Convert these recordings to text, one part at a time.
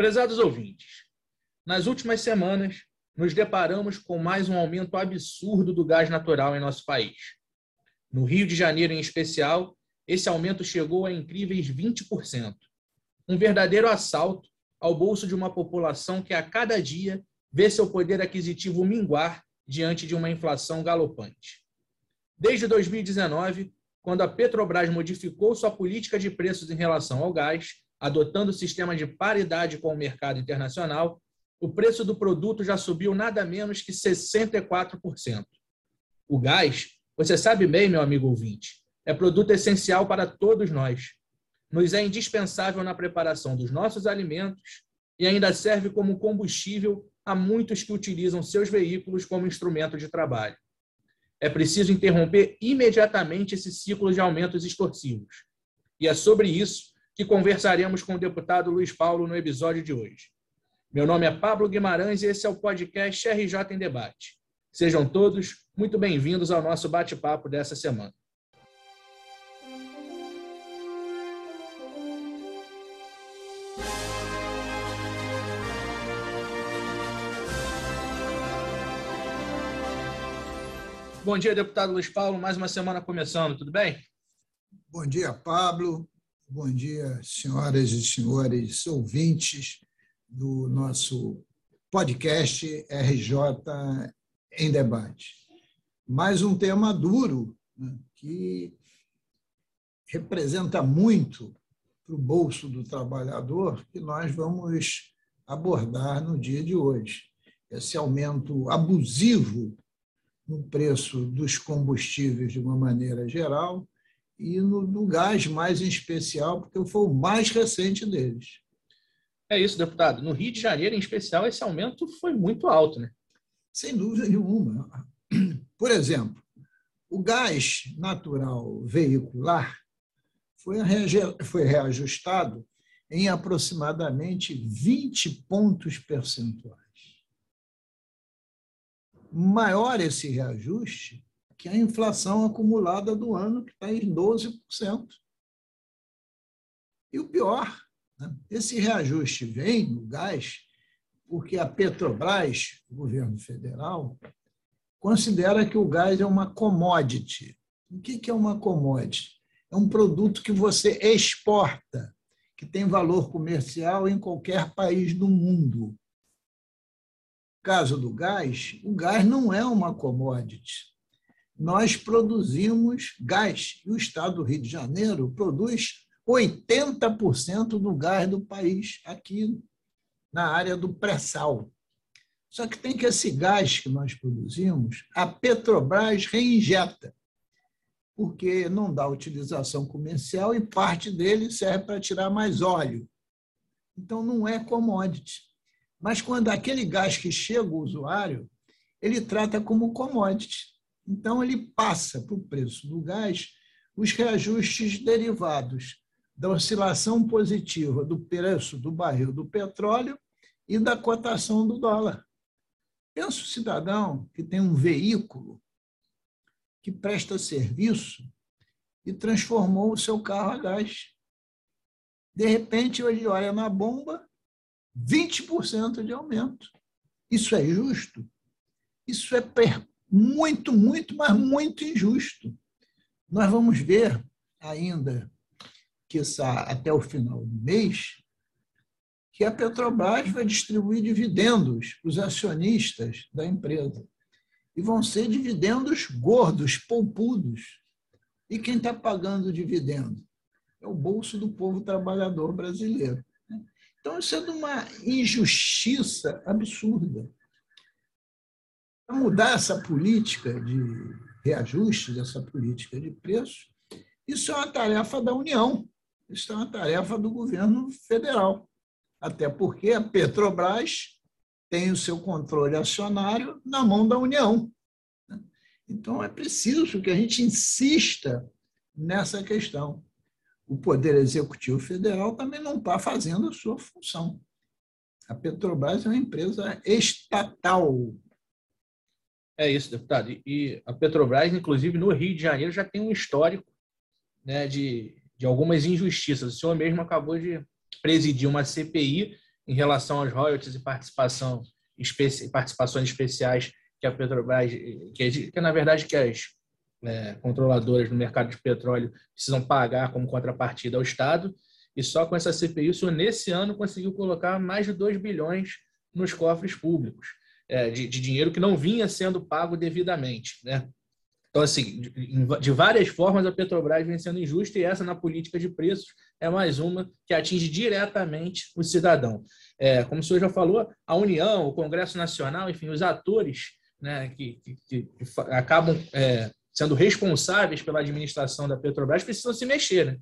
Prezados ouvintes, nas últimas semanas nos deparamos com mais um aumento absurdo do gás natural em nosso país. No Rio de Janeiro, em especial, esse aumento chegou a incríveis 20%. Um verdadeiro assalto ao bolso de uma população que a cada dia vê seu poder aquisitivo minguar diante de uma inflação galopante. Desde 2019, quando a Petrobras modificou sua política de preços em relação ao gás, adotando o sistema de paridade com o mercado internacional, o preço do produto já subiu nada menos que 64%. O gás, você sabe bem, meu amigo ouvinte, é produto essencial para todos nós. Nos é indispensável na preparação dos nossos alimentos e ainda serve como combustível a muitos que utilizam seus veículos como instrumento de trabalho. É preciso interromper imediatamente esse ciclo de aumentos extorsivos. E é sobre isso que conversaremos com o deputado Luiz Paulo no episódio de hoje. Meu nome é Pablo Guimarães e esse é o podcast RJ em Debate. Sejam todos muito bem-vindos ao nosso bate-papo dessa semana. Bom dia, deputado Luiz Paulo. Mais uma semana começando, tudo bem? Bom dia, Pablo. Bom dia, senhoras e senhores ouvintes do nosso podcast RJ em Debate. Mais um tema duro né, que representa muito para o bolso do trabalhador que nós vamos abordar no dia de hoje. Esse aumento abusivo no preço dos combustíveis de uma maneira geral e no, no gás mais em especial, porque foi o mais recente deles. É isso, deputado. No Rio de Janeiro, em especial, esse aumento foi muito alto, né? Sem dúvida nenhuma. Por exemplo, o gás natural veicular foi, foi reajustado em aproximadamente 20 pontos percentuais maior esse reajuste que a inflação acumulada do ano, que está em 12%. E o pior, né? esse reajuste vem no gás porque a Petrobras, o governo federal, considera que o gás é uma commodity. O que é uma commodity? É um produto que você exporta, que tem valor comercial em qualquer país do mundo caso do gás, o gás não é uma commodity. Nós produzimos gás e o Estado do Rio de Janeiro produz 80% do gás do país aqui na área do pré-sal. Só que tem que esse gás que nós produzimos, a Petrobras reinjeta, porque não dá utilização comercial e parte dele serve para tirar mais óleo. Então não é commodity. Mas quando aquele gás que chega ao usuário, ele trata como commodity. Então, ele passa para o preço do gás os reajustes derivados da oscilação positiva do preço do barril do petróleo e da cotação do dólar. Pensa o cidadão que tem um veículo que presta serviço e transformou o seu carro a gás. De repente, ele olha na bomba 20% de aumento. Isso é justo? Isso é muito, muito, mas muito injusto. Nós vamos ver ainda que até o final do mês que a Petrobras vai distribuir dividendos para os acionistas da empresa. E vão ser dividendos gordos, poupudos. E quem está pagando o dividendo? É o bolso do povo trabalhador brasileiro. Então, isso é de uma injustiça absurda. Para mudar essa política de reajuste, essa política de preço, isso é uma tarefa da União, isso é uma tarefa do governo federal. Até porque a Petrobras tem o seu controle acionário na mão da União. Então, é preciso que a gente insista nessa questão o Poder Executivo Federal também não está fazendo a sua função. A Petrobras é uma empresa estatal. É isso, deputado. E a Petrobras, inclusive, no Rio de Janeiro, já tem um histórico né, de, de algumas injustiças. O senhor mesmo acabou de presidir uma CPI em relação aos royalties e participação, participações especiais que a Petrobras, que, que na verdade que as é, controladoras no mercado de petróleo precisam pagar como contrapartida ao Estado. E só com essa CPI, o senhor, nesse ano, conseguiu colocar mais de 2 bilhões nos cofres públicos, de, de, dinheiro que não vinha sendo pago devidamente. Né? Então, assim, de, de, várias formas, a Petrobras vem sendo injusta e essa, na política de preços, é mais uma que atinge diretamente o cidadão. É, como o senhor já falou, a União, o Congresso Nacional, enfim, os atores né, que, que, que acabam é, sendo responsáveis pela administração da Petrobras precisam se mexer. Né?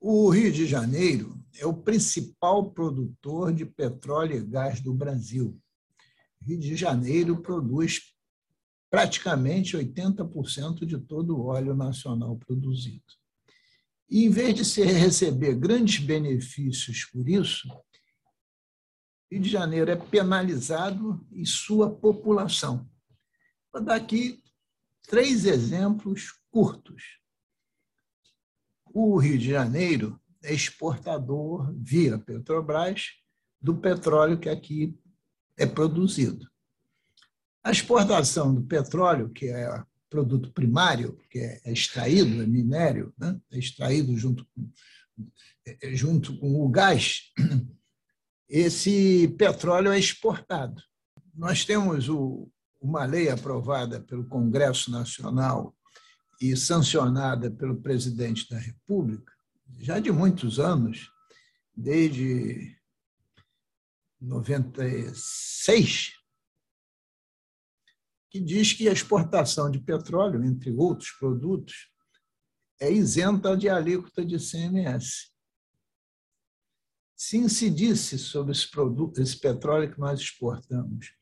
O Rio de Janeiro é o principal produtor de petróleo e gás do Brasil. Rio de Janeiro produz praticamente 80% de todo o óleo nacional produzido. E, em vez de se receber grandes benefícios por isso, Rio de Janeiro é penalizado e sua população. Vou dar aqui três exemplos curtos. O Rio de Janeiro é exportador, via Petrobras, do petróleo que aqui é produzido. A exportação do petróleo, que é produto primário, que é extraído, é minério, né? é extraído junto com, é, junto com o gás, esse petróleo é exportado. Nós temos o, uma lei aprovada pelo Congresso Nacional e sancionada pelo presidente da República, já de muitos anos, desde 96, que diz que a exportação de petróleo, entre outros produtos, é isenta de alíquota de CMS. Se incidisse sobre esse, produto, esse petróleo que nós exportamos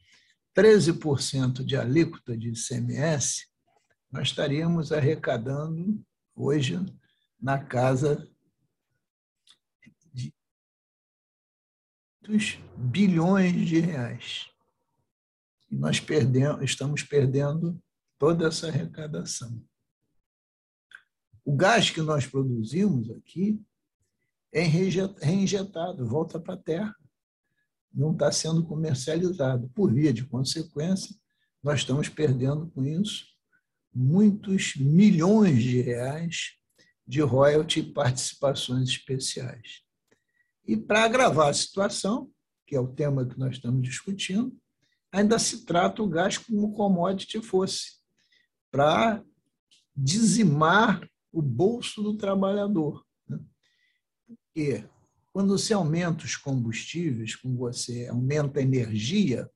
13% de alíquota de ICMS, nós estaríamos arrecadando hoje na casa de bilhões de reais. E nós perdemos, estamos perdendo toda essa arrecadação. O gás que nós produzimos aqui é reinjetado, volta para a terra não está sendo comercializado. Por via de consequência, nós estamos perdendo com isso muitos milhões de reais de royalty e participações especiais. E para agravar a situação, que é o tema que nós estamos discutindo, ainda se trata o gás como commodity fosse, para dizimar o bolso do trabalhador. Né? Porque quando você aumenta os combustíveis, quando você aumenta a energia,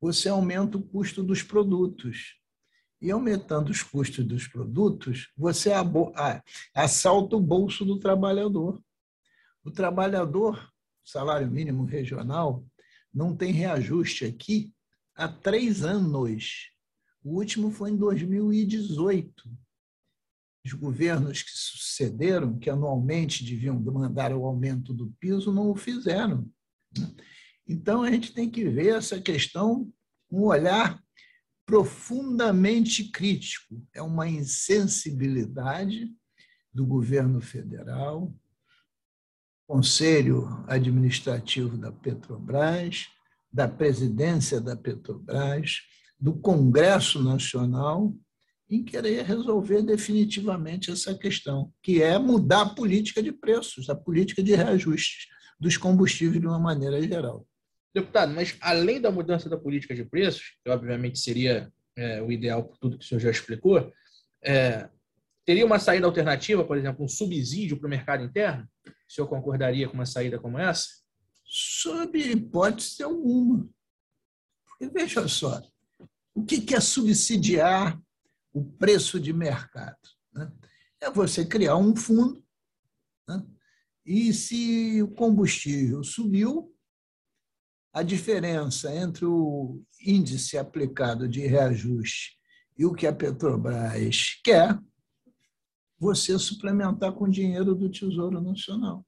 você aumenta o custo dos produtos. E aumentando os custos dos produtos, você assalta o bolso do trabalhador. O trabalhador, salário mínimo regional, não tem reajuste aqui há três anos. O último foi em 2018 os governos que sucederam, que anualmente deviam mandar o aumento do piso, não o fizeram. Né? Então, a gente tem que ver essa questão com um olhar profundamente crítico. É uma insensibilidade do governo federal, Conselho Administrativo da Petrobras, da presidência da Petrobras, do Congresso Nacional, em querer resolver definitivamente essa questão, que é mudar a política de preços, a política de reajustes dos combustíveis de uma maneira geral. Deputado, mas além da mudança da política de preços, que obviamente seria é, o ideal por tudo que o senhor já explicou, é, teria uma saída alternativa, por exemplo, um subsídio para o mercado interno? O senhor concordaria com uma saída como essa? Sob hipótese alguma. Porque veja só, o que é subsidiar o preço de mercado. Né? É você criar um fundo né? e se o combustível subiu, a diferença entre o índice aplicado de reajuste e o que a Petrobras quer, você suplementar com dinheiro do Tesouro Nacional.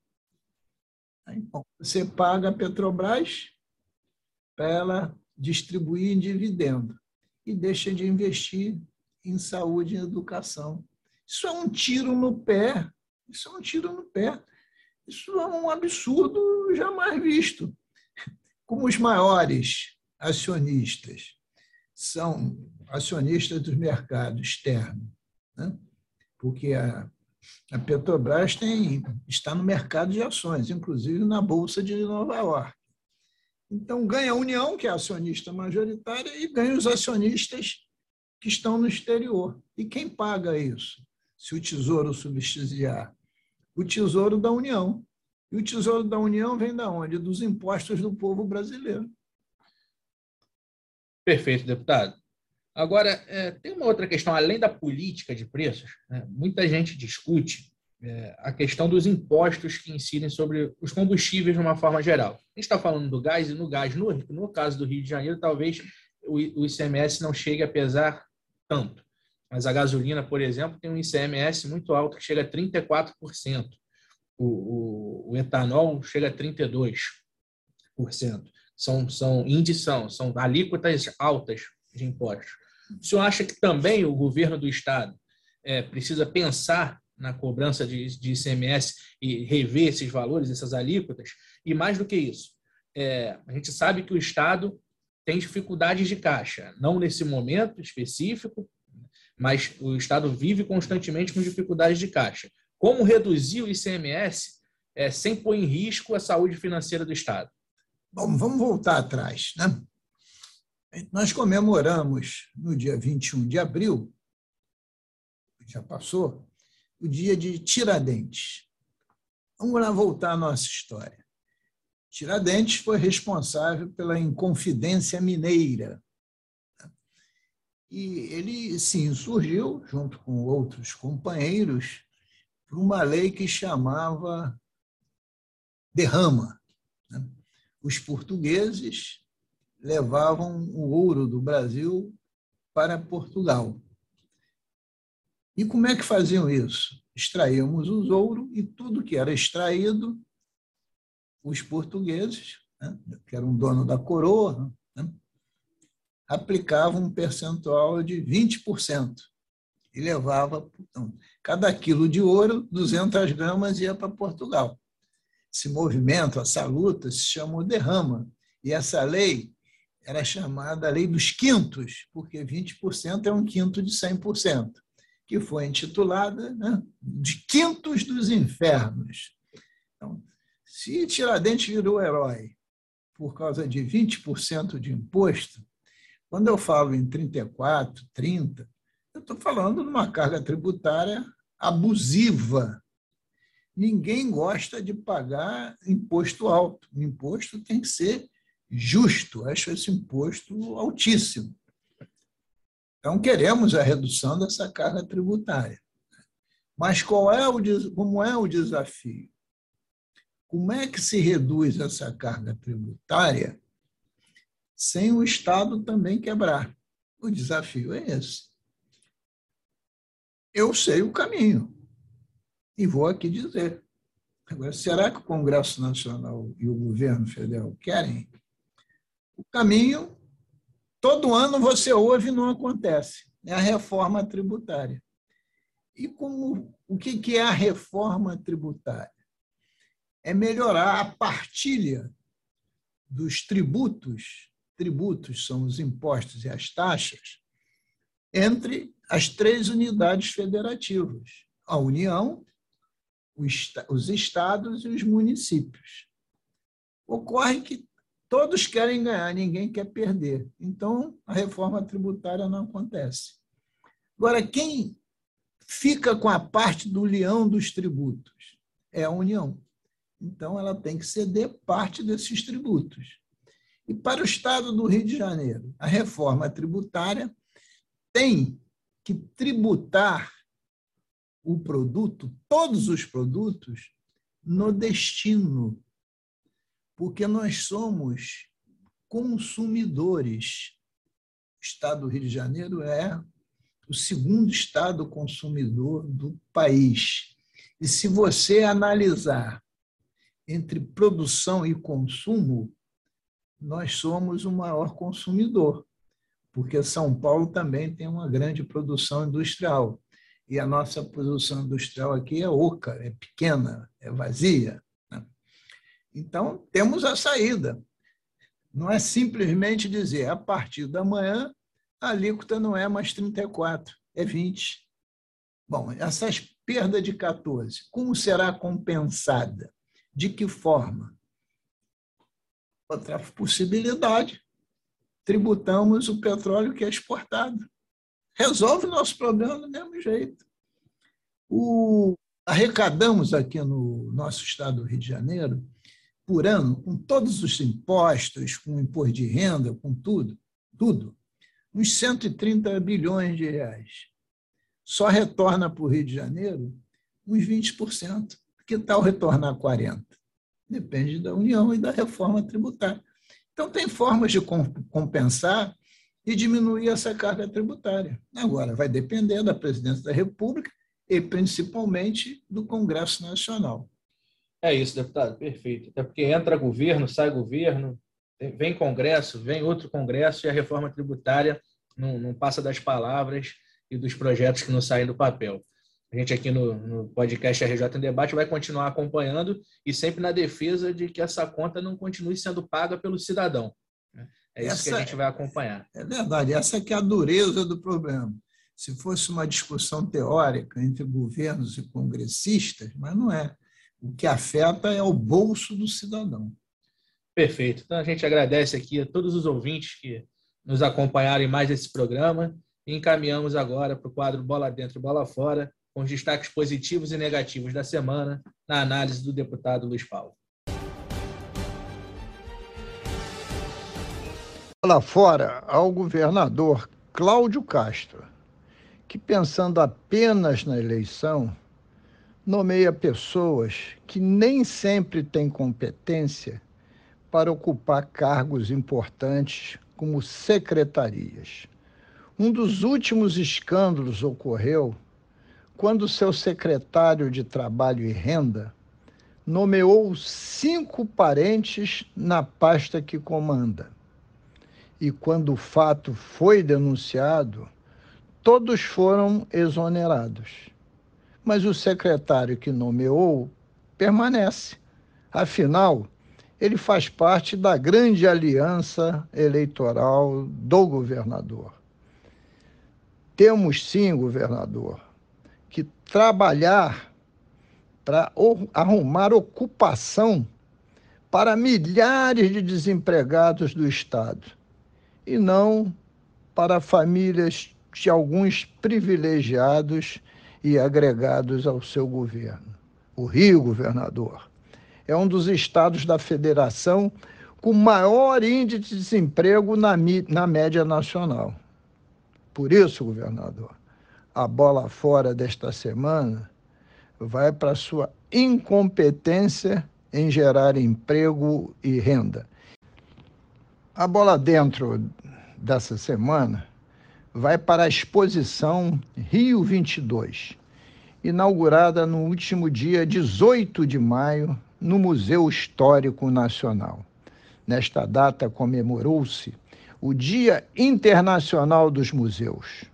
Aí, bom, você paga a Petrobras para ela distribuir em dividendo e deixa de investir em saúde e educação. Isso é um tiro no pé. Isso é um tiro no pé. Isso é um absurdo jamais visto. Como os maiores acionistas são acionistas do mercado externo, né? Porque a, a Petrobras tem, está no mercado de ações, inclusive na Bolsa de Nova York. Então, ganha a União, que é acionista majoritária, e ganha os acionistas que estão no exterior. E quem paga isso? Se o Tesouro subsidiar? O Tesouro da União. E o Tesouro da União vem da onde? Dos impostos do povo brasileiro. Perfeito, deputado. Agora, é, tem uma outra questão, além da política de preços, né? muita gente discute é, a questão dos impostos que incidem sobre os combustíveis de uma forma geral. A gente está falando do gás, e no gás, no, no caso do Rio de Janeiro, talvez o, o ICMS não chegue a pesar tanto. Mas a gasolina, por exemplo, tem um ICMS muito alto, que chega a 34%. O, o, o etanol chega a 32%. São, são índices, são, são alíquotas altas de impostos. O senhor acha que também o governo do Estado é, precisa pensar na cobrança de, de ICMS e rever esses valores, essas alíquotas? E mais do que isso, é, a gente sabe que o Estado tem dificuldades de caixa, não nesse momento específico, mas o Estado vive constantemente com dificuldades de caixa. Como reduzir o ICMS é, sem pôr em risco a saúde financeira do Estado? Bom, vamos voltar atrás. Né? Nós comemoramos no dia 21 de abril, já passou, o dia de Tiradentes. Vamos lá voltar à nossa história. Tiradentes foi responsável pela Inconfidência Mineira. E ele se insurgiu, junto com outros companheiros, por uma lei que chamava derrama. Né? Os portugueses levavam o ouro do Brasil para Portugal. E como é que faziam isso? Extraíamos o ouro e tudo que era extraído os portugueses, né, que eram dono da coroa, né, aplicavam um percentual de 20% e levava, então, cada quilo de ouro, 200 gramas ia para Portugal. Esse movimento, essa luta, se chamou derrama. E essa lei era chamada Lei dos Quintos, porque 20% é um quinto de 100%, que foi intitulada né, de Quintos dos Infernos. Então, se Tiradentes virou herói por causa de 20% de imposto, quando eu falo em 34, 30, eu estou falando de uma carga tributária abusiva. Ninguém gosta de pagar imposto alto. O imposto tem que ser justo. Acho esse imposto altíssimo. Então, queremos a redução dessa carga tributária. Mas qual é o, como é o desafio? Como é que se reduz essa carga tributária sem o Estado também quebrar? O desafio é esse. Eu sei o caminho e vou aqui dizer. Agora, será que o Congresso Nacional e o governo federal querem? O caminho, todo ano você ouve e não acontece. É a reforma tributária. E como, o que é a reforma tributária? é melhorar a partilha dos tributos, tributos são os impostos e as taxas, entre as três unidades federativas, a União, os estados e os municípios. Ocorre que todos querem ganhar, ninguém quer perder. Então, a reforma tributária não acontece. Agora, quem fica com a parte do leão dos tributos? É a União. Então, ela tem que ceder parte desses tributos. E para o Estado do Rio de Janeiro, a reforma tributária tem que tributar o produto, todos os produtos, no destino, porque nós somos consumidores. O Estado do Rio de Janeiro é o segundo estado consumidor do país. E se você analisar entre produção e consumo, nós somos o maior consumidor, porque São Paulo também tem uma grande produção industrial. E a nossa produção industrial aqui é oca, é pequena, é vazia. Então, temos a saída. Não é simplesmente dizer, a partir da manhã, a alíquota não é mais 34, é 20. Bom, essas perdas de 14, como será compensada? De que forma? Outra possibilidade, tributamos o petróleo que é exportado. Resolve o nosso problema do mesmo jeito. O, arrecadamos aqui no nosso estado do Rio de Janeiro, por ano, com todos os impostos, com o imposto de renda, com tudo, tudo, uns 130 bilhões de reais. Só retorna para o Rio de Janeiro uns 20%. Que tal retornar 40%? Depende da União e da reforma tributária. Então, tem formas de compensar e diminuir essa carga tributária. Agora, vai depender da presidência da República e principalmente do Congresso Nacional. É isso, deputado, perfeito. Até porque entra governo, sai governo, vem Congresso, vem outro Congresso e a reforma tributária não, não passa das palavras e dos projetos que não saem do papel. A gente aqui no, no podcast RJ em Debate vai continuar acompanhando e sempre na defesa de que essa conta não continue sendo paga pelo cidadão. Né? É isso essa, que a gente vai acompanhar. É verdade, essa que é a dureza do problema. Se fosse uma discussão teórica entre governos e congressistas, mas não é. O que afeta é o bolso do cidadão. Perfeito. Então a gente agradece aqui a todos os ouvintes que nos acompanharam em mais esse programa e encaminhamos agora para o quadro Bola Dentro, Bola Fora, com os destaques positivos e negativos da semana, na análise do deputado Luiz Paulo. Lá fora, ao governador Cláudio Castro, que pensando apenas na eleição, nomeia pessoas que nem sempre têm competência para ocupar cargos importantes como secretarias. Um dos últimos escândalos ocorreu quando seu secretário de Trabalho e Renda nomeou cinco parentes na pasta que comanda. E quando o fato foi denunciado, todos foram exonerados. Mas o secretário que nomeou permanece. Afinal, ele faz parte da grande aliança eleitoral do governador. Temos sim, governador, que trabalhar para arrumar ocupação para milhares de desempregados do Estado e não para famílias de alguns privilegiados e agregados ao seu governo. O Rio, governador, é um dos estados da federação com maior índice de desemprego na, na média nacional. Por isso, governador, a bola fora desta semana vai para sua incompetência em gerar emprego e renda. A bola dentro dessa semana vai para a exposição Rio 22, inaugurada no último dia 18 de maio no Museu Histórico Nacional. Nesta data comemorou-se o Dia Internacional dos Museus.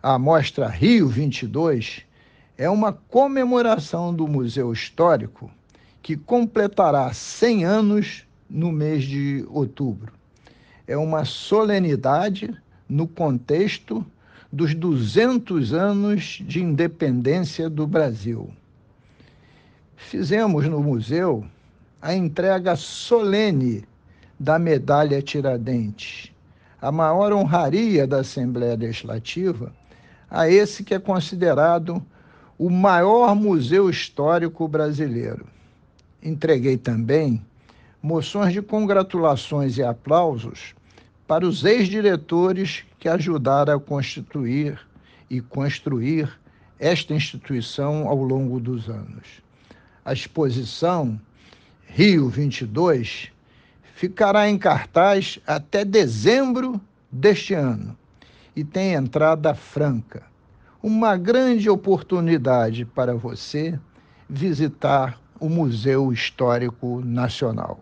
A Mostra Rio 22 é uma comemoração do Museu Histórico que completará 100 anos no mês de outubro. É uma solenidade no contexto dos 200 anos de independência do Brasil. Fizemos no museu a entrega solene da medalha Tiradentes, a maior honraria da Assembleia Legislativa a esse que é considerado o maior museu histórico brasileiro. Entreguei também moções de congratulações e aplausos para os ex-diretores que ajudaram a constituir e construir esta instituição ao longo dos anos. A exposição Rio 22 ficará em cartaz até dezembro deste ano e tem entrada franca. Uma grande oportunidade para você visitar o Museu Histórico Nacional.